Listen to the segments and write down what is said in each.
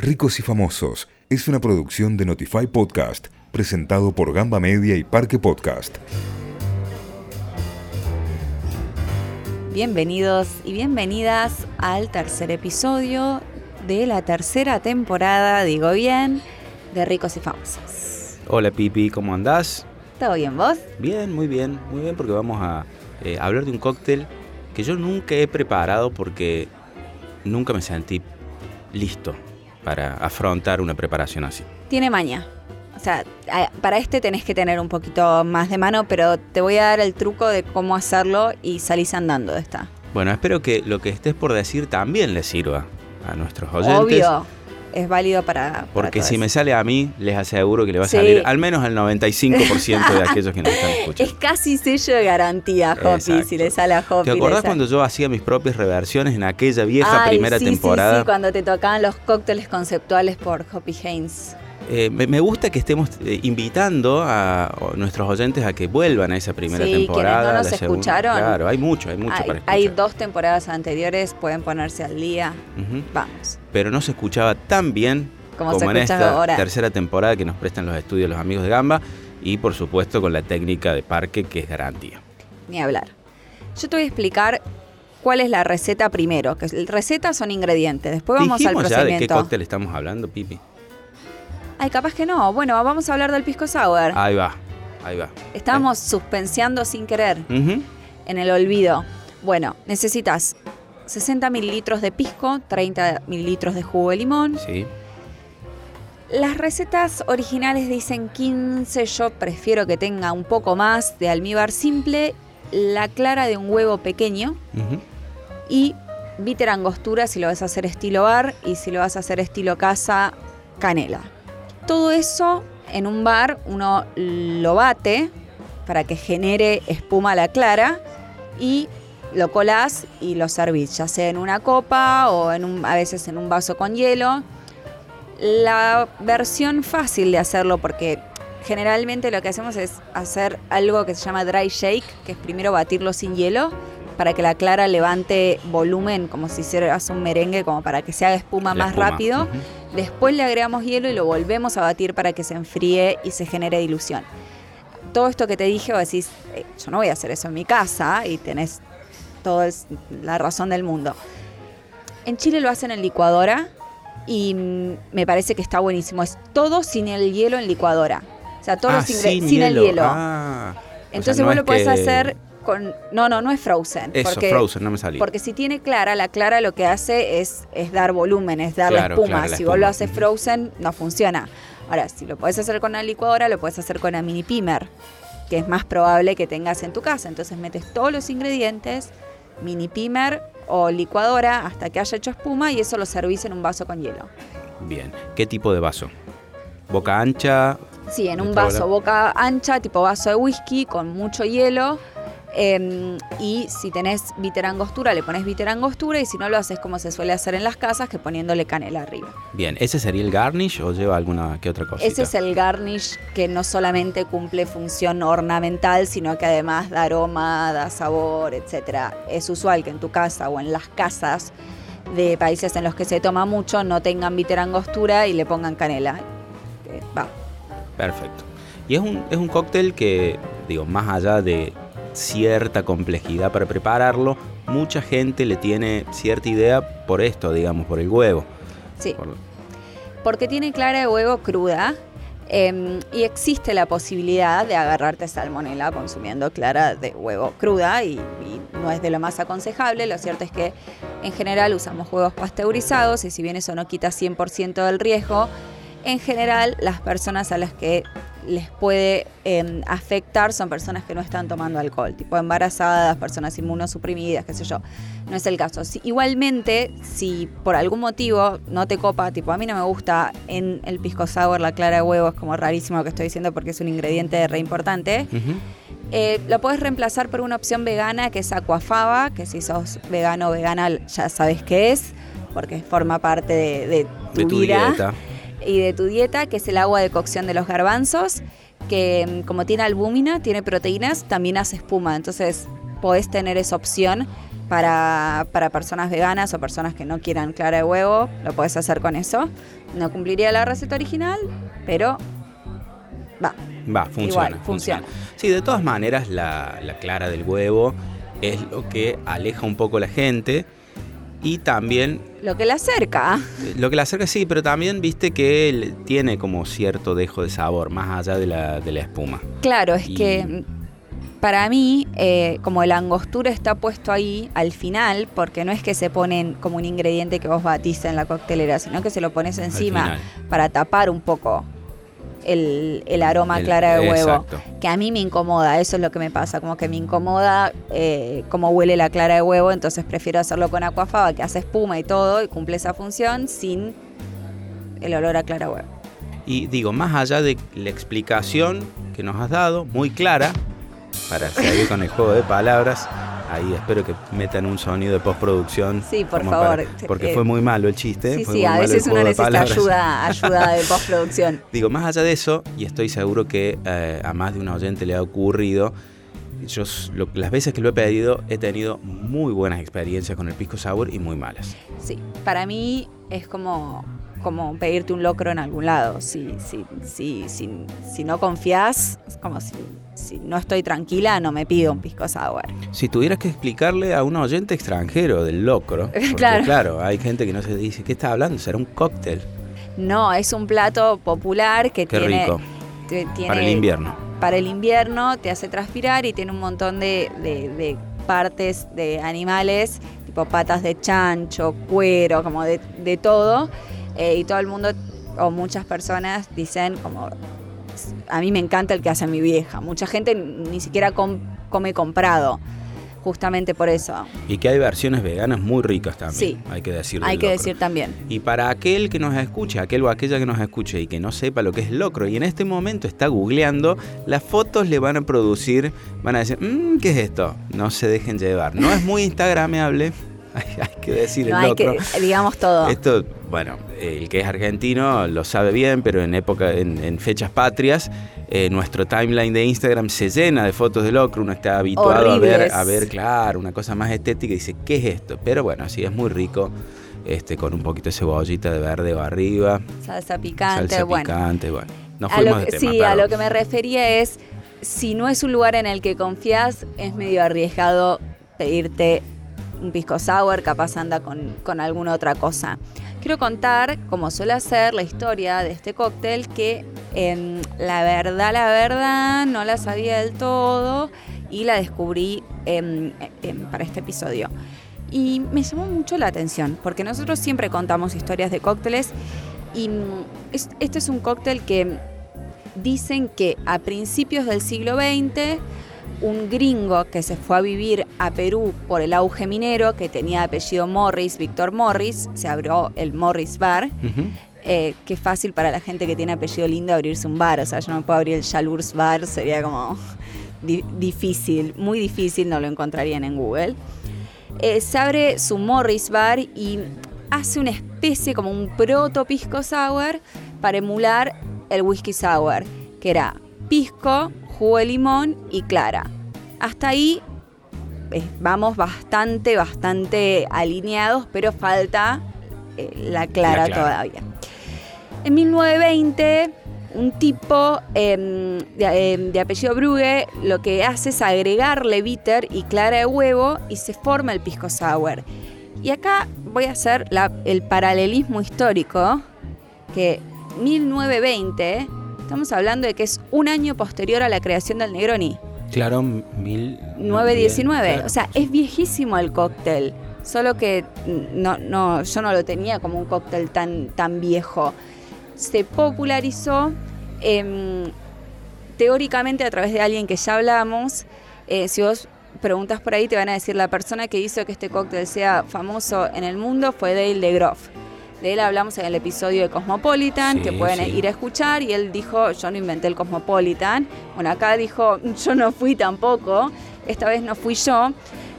Ricos y Famosos es una producción de Notify Podcast, presentado por Gamba Media y Parque Podcast. Bienvenidos y bienvenidas al tercer episodio de la tercera temporada, digo bien, de Ricos y Famosos. Hola Pipi, ¿cómo andás? ¿Todo bien vos? Bien, muy bien, muy bien porque vamos a eh, hablar de un cóctel que yo nunca he preparado porque nunca me sentí listo para afrontar una preparación así. Tiene maña. O sea, para este tenés que tener un poquito más de mano, pero te voy a dar el truco de cómo hacerlo y salís andando de esta. Bueno, espero que lo que estés por decir también le sirva a nuestros oyentes. Obvio, es válido para. para Porque si me sale a mí, les aseguro que le va a Sí. salir al menos al 95% de aquellos que nos están Es escuchando. casi sello de garantía, Hopi, si le sale a Hopi. ¿Te acordás cuando yo hacía mis propias reversiones en aquella vieja Ay, primera sí, sí, temporada? Sí, cuando te tocaban los cócteles conceptuales por Hopi Haynes. Eh, me, gusta que estemos eh, invitando a nuestros oyentes a que vuelvan a esa primera Sí, quienes temporada. no nos la segunda. escucharon. Claro, hay mucho, hay mucho hay, para escuchar. hay dos temporadas anteriores, pueden ponerse al día. Vamos. Pero no se escuchaba tan bien Como como, se en esta ahora. tercera temporada que nos prestan los estudios los amigos de Gamba y por supuesto con la técnica de parque que es garantía. Ni hablar. Yo te voy a explicar cuál es la receta primero. Que son ingredientes. Después vamos al Dijimos ya de qué procedimiento. cóctel estamos hablando, Pipi. Ay, capaz que no. Bueno, vamos a hablar del pisco sour. Ahí va, ahí va. Estábamos suspenseando sin querer en el olvido. Bueno, necesitas 60 mililitros de pisco, 30 mililitros de jugo de limón. Sí, Las recetas originales dicen 15, yo prefiero que tenga un poco más de almíbar simple, la clara de un huevo pequeño y bitter angostura si lo vas a hacer estilo bar y si lo vas a hacer estilo casa, canela. Todo eso en un bar uno lo bate para que genere espuma la clara y lo colás y lo servís, ya sea en una copa o en un- a veces en un vaso con hielo. La versión fácil de hacerlo, porque generalmente lo que hacemos es hacer algo que se llama dry shake, que es primero batirlo sin hielo, para que la clara levante volumen, como si hicieras un merengue, como para que se haga espuma La más espuma, rápido. Después le agregamos hielo y lo volvemos a batir para que se enfríe y se genere dilución. Todo esto que te dije, vos decís, "Eh, yo no voy a hacer eso en mi casa y tenés toda la razón del mundo. En Chile lo hacen en licuadora y me parece que está buenísimo. Es todo sin el hielo en licuadora. O sea, todos Ah, sin sin, el hielo. Ah. O sea, Entonces no vos lo podés que- hacer con... No, no, no es frozen. Eso, porque, Frozen, no me salía. Porque si tiene clara, la clara lo que hace es, es dar volumen, es Claro, espuma. la si vos lo haces frozen, no funciona. Ahora, si lo podés hacer con la licuadora, lo podés hacer con la mini pimer, que es más probable que tengas en tu casa. Entonces metes todos los ingredientes, mini pimer o licuadora, hasta que haya hecho espuma y eso lo servís en un vaso con hielo. Bien. ¿Qué tipo de vaso? Boca ancha. Sí, en un vaso boca ancha, tipo vaso de whisky, con mucho hielo. Em, y si tenés bitter angostura, le pones bitter angostura. Y si no, lo haces como se suele hacer en las casas, que poniéndole canela arriba. Bien, ¿ese sería el garnish o lleva alguna que otra cosa? Ese es el garnish que no solamente cumple función ornamental, sino que además da aroma, da sabor, etc. Es usual que en tu casa o en las casas de países en los que se toma mucho no tengan bitter angostura y le pongan canela. Eh, Va, Perfecto. Y es un, es un cóctel que, digo, más allá de cierta complejidad para prepararlo, mucha gente le tiene cierta idea por esto, digamos, por el huevo. sí. Por- porque tiene clara de huevo cruda eh, y existe la posibilidad de agarrarte salmonela consumiendo clara de huevo cruda y, y no es de lo más aconsejable. Lo cierto es que en general usamos huevos pasteurizados y si bien eso no quita 100% del riesgo, en general las personas a las que les puede eh, afectar son personas que no están tomando alcohol, tipo embarazadas, personas inmunosuprimidas, qué sé yo. No es el caso. Si- igualmente, si por algún motivo no te copa, tipo a mí no me gusta en el pisco sour la clara de huevo, es como rarísimo lo que estoy diciendo porque es un ingrediente re importante. Eh, lo puedes reemplazar por una opción vegana que es aquafaba, que si sos vegano o vegana ya sabes qué es, porque forma parte de, de tu, De tu vida dieta. Y de tu dieta, que es el agua de cocción de los garbanzos, que mm, como tiene albúmina, tiene proteínas, también hace espuma. Entonces podés tener esa opción para, para personas veganas o personas que no quieran clara de huevo, lo puedes hacer con eso. No cumpliría la receta original, pero va. Va, funciona. Igual, funciona. Sí, de todas maneras, la, la clara del huevo es lo que aleja un poco a la gente. Y también Lo que le acerca. eh, lo que la acerca, sí, pero también viste que él tiene como cierto dejo de sabor, más allá de la, de la espuma. Claro, es Y- que para mí, eh, como el angostura está puesto ahí al final, porque no es que se ponen como un ingrediente que vos batís en la coctelera, sino que se lo pones encima para tapar un poco el, el aroma clara de huevo. exacto. Que a mí me incomoda, eso es lo que me pasa, como que me incomoda eh, cómo huele la clara de huevo, entonces prefiero hacerlo con aquafaba, que hace espuma y todo, y cumple esa función sin el olor a clara de huevo. Y digo, más allá de la explicación que nos has dado, muy clara, para seguir con el juego de palabras, ahí espero que metan un sonido de postproducción. Sí, por favor. para- porque Eh, fue muy malo el chiste. Sí, fue sí, muy a veces uno necesita ayuda, ayuda de postproducción. Digo, más allá de eso, y estoy seguro que eh, a más de un oyente le ha ocurrido, yo lo- las veces que lo he pedido he tenido muy buenas experiencias con el pisco sour y muy malas. Sí, para mí es como, como pedirte un locro en algún lado. Si, si, si, si, si no confías, es como si, si no estoy tranquila, no me pido un pisco sour. Si tuvieras que explicarle a un oyente extranjero del locro, porque Claro. claro, hay gente que no se dice, ¿qué está hablando? ¿Será un cóctel? No, es un plato popular que Qué tiene, rico. tiene- Para el invierno. para el invierno, te hace transpirar y tiene un montón de, de- de partes de animales, tipo patas de chancho, cuero, como de, de todo. Eh, y todo el mundo, o muchas personas, dicen como, a mí me encanta el que hace mi vieja. Mucha gente ni siquiera com- come comprado, justamente por eso. Y que hay versiones veganas muy ricas también, Sí. hay que decir. Hay que locro. decir también. Y para aquel que nos escuche, aquel o aquella que nos escuche y que no sepa lo que es locro y en este momento está googleando, las fotos le van a producir, van a decir, "Mm, ¿qué es esto? No se dejen llevar. No es muy instagrameable, hay, hay que decir No el hay locro. que, digamos todo. Esto, bueno, el que es argentino lo sabe bien, pero en época, en, en fechas patrias, eh, nuestro timeline de Instagram se llena de fotos de locro. Uno está habituado a ver, a ver, claro, una cosa más estética y dice, ¿qué es esto? Pero bueno, sí, es muy rico, este, con un poquito de cebollita de verde o arriba, Salsa picante, salsa bueno. picante, bueno. Nos A lo de que- tema, sí, a lo que me refería es, si no es un lugar en el que confías, es medio arriesgado pedirte un pisco sour, capaz anda con, con alguna otra cosa. Quiero contar, como suele hacer, la historia de este cóctel que em, la verdad, la verdad, no la sabía del todo y la descubrí em, em, para este episodio. Y me llamó mucho la atención, porque nosotros siempre contamos historias de cócteles y mm, es- este es un cóctel que dicen que a principios del siglo XX, un gringo que se fue a vivir a Perú por el auge minero, que tenía apellido Morris, Víctor Morris, se abrió el Morris Bar. Ujú. Eh, qué fácil para la gente que tiene apellido lindo abrirse un bar. O sea, yo no puedo abrir el Jalurs Bar, sería como di- difícil, muy difícil, no lo encontrarían en Google. Eh, se abre su Morris Bar y hace una especie como un proto pisco sour para emular el whisky sour, que era pisco, jugo de limón y clara. Hasta ahí eh, vamos bastante, bastante alineados, pero falta eh, la clara La clara. todavía. En 1920, un tipo em, de, em, de apellido Brugge lo que hace es agregarle bitter y clara de huevo y se forma el pisco sour. Y acá voy a hacer la- el paralelismo histórico, que 1920, estamos hablando de que es un año posterior a la creación del Negroni. Claro, mil... 919. claro. O sea, es viejísimo el cóctel. Solo que no, no, yo no lo tenía como un cóctel tan, tan viejo. Se popularizó em, teóricamente a través de alguien que ya hablamos. Eh, si vos preguntas por ahí, te van a decir la persona que hizo que este cóctel sea famoso en el mundo fue Dale de Groff. De él hablamos en el episodio de Cosmopolitan, Sí, que pueden sí. ir a escuchar, y él dijo, yo no inventé el Cosmopolitan. Bueno, acá dijo, yo no fui tampoco, esta vez no fui yo,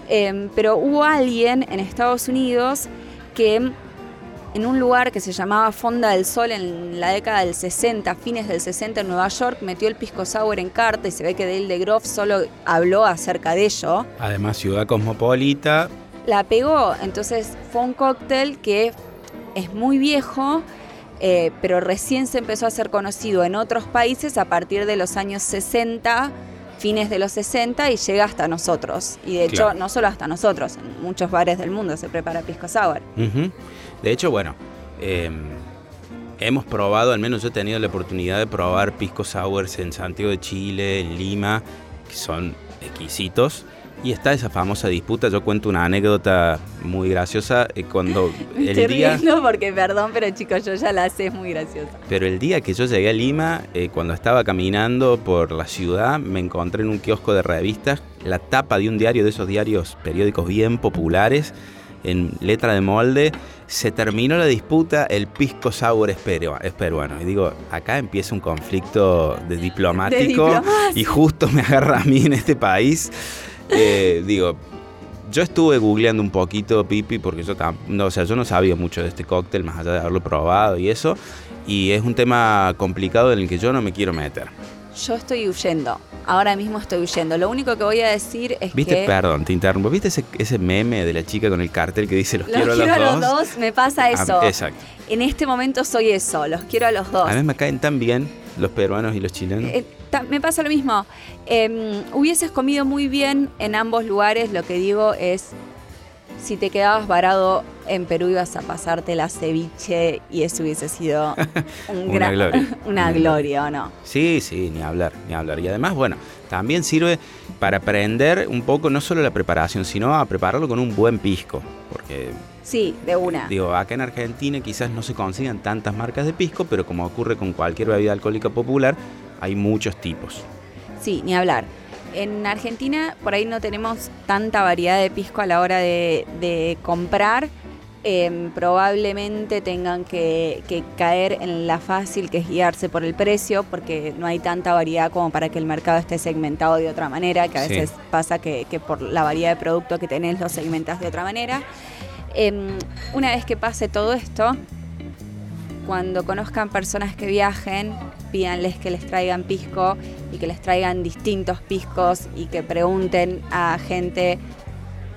Em, pero hubo alguien en Estados Unidos que en un lugar que se llamaba Fonda del Sol en la década del 60, fines del 60 en Nueva York, metió el pisco sour en carta y se ve que Dale de Groff solo habló acerca de ello. Además, ciudad cosmopolita, la pegó. Entonces fue un cóctel que es muy viejo, eh, pero recién se empezó a ser conocido en otros países a partir de los años 60, fines de los 60 y llega hasta nosotros. Y de hecho, Claro. no solo hasta nosotros, en muchos bares del mundo se prepara pisco sour. De hecho, bueno, eh, hemos probado, al menos yo he tenido la oportunidad de probar pisco sours en Santiago de Chile, en Lima, que son exquisitos. Y está esa famosa disputa. Yo cuento una anécdota muy graciosa eh, cuando Me el estoy día. riendo porque, perdón, pero chicos, yo ya la sé, es muy graciosa. Pero el día que yo llegué a Lima, eh, cuando estaba caminando por la ciudad, me encontré en un kiosco de revistas la tapa de un diario de esos diarios periódicos bien populares, en letra de molde. Se terminó la disputa, el pisco sour es, perua- es peruano. Y digo, acá empieza un conflicto de diplomático y justo me agarra a mí en este país. Eh, digo, yo estuve googleando un poquito, Pipi, porque yo, no, o sea, yo no sabía mucho de este cóctel, más allá de haberlo probado y eso. Y es un tema complicado en el que yo no me quiero meter. Yo estoy huyendo. Ahora mismo estoy huyendo. Lo único que voy a decir es ¿Viste? que. Perdón, te interrumpo. ¿Viste ese, ese meme de la chica con el cartel que dice los, Los quiero, quiero, a los, a los dos, me pasa Ah, eso. exacto. En este momento soy eso, los quiero a los dos. A mí me caen tan bien los peruanos y los chilenos. Eh, me pasa lo mismo. Eh, hubieses comido muy bien en ambos lugares. Lo que digo es, si te quedabas varado en Perú ibas a pasarte la ceviche y eso hubiese sido un Una gran- gloria. Una gloria, ¿o no? Sí, sí, ni hablar, ni hablar. Y además, bueno, también sirve para aprender un poco no solo la preparación, sino a prepararlo con un buen pisco. Porque Sí, de una. Digo, acá en Argentina quizás no se consigan tantas marcas de pisco, pero como ocurre con cualquier bebida alcohólica popular, hay muchos tipos. Sí, ni hablar. En Argentina por ahí no tenemos tanta variedad de pisco a la hora de, de comprar. Em, probablemente tengan que, que caer en la fácil que es guiarse por el precio, porque no hay tanta variedad como para que el mercado esté segmentado de otra manera, que a Sí. veces pasa que, que por la variedad de productos que tenés lo segmentas de otra manera. Em, una vez que pase todo esto, cuando conozcan personas que viajen, pídanles que les traigan pisco y que les traigan distintos piscos y que pregunten a gente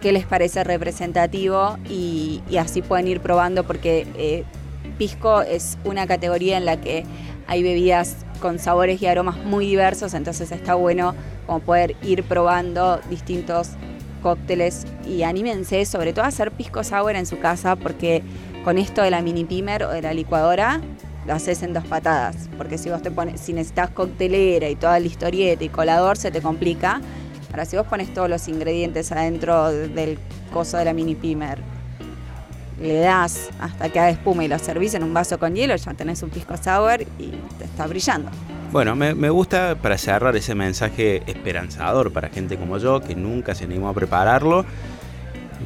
qué les parece representativo y, así pueden ir probando porque eh, pisco es una categoría en la que hay bebidas con sabores y aromas muy diversos, entonces está bueno como poder ir probando distintos cócteles y anímense sobre todo a hacer pisco sour en su casa porque con esto de la mini pimer o de la licuadora lo haces en dos patadas, porque si vos te pones, si necesitas coctelera y toda la historieta y colador se te complica. Ahora si vos pones todos los ingredientes adentro del coso de la mini pimer, le das hasta que haga espuma y lo servís en un vaso con hielo, ya tenés un pisco sour y te está brillando. Bueno, me, me gusta para cerrar ese mensaje esperanzador para gente como yo que nunca se animó a prepararlo.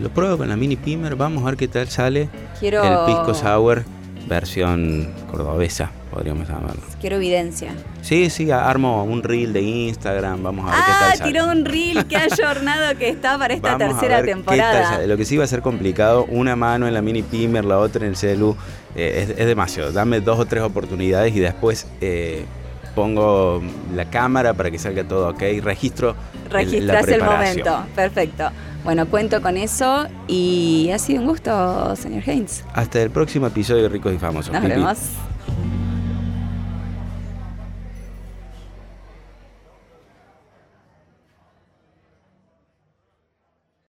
Lo pruebo con la mini pimer, vamos a ver qué tal sale Quiero el pisco sour versión cordobesa, podríamos llamarlo. quiero evidencia. Sí, sí, armo un reel de Instagram, vamos a ver qué Ah, tal sale. tiró un reel, qué ayornado que está para esta Vamos a tercera ver qué tal temporada. sale. Lo que sí va a ser complicado, una mano en la mini pimer, la otra en el celu, eh, es, es demasiado. Dame dos o tres oportunidades y después eh, pongo la cámara para que salga todo ok. Registro el- Registras el, preparación. momento. Perfecto. Bueno, cuento con eso y ha sido un gusto, señor Haynes. Hasta el próximo episodio de Ricos y Famosos. Nos Pipi. vemos.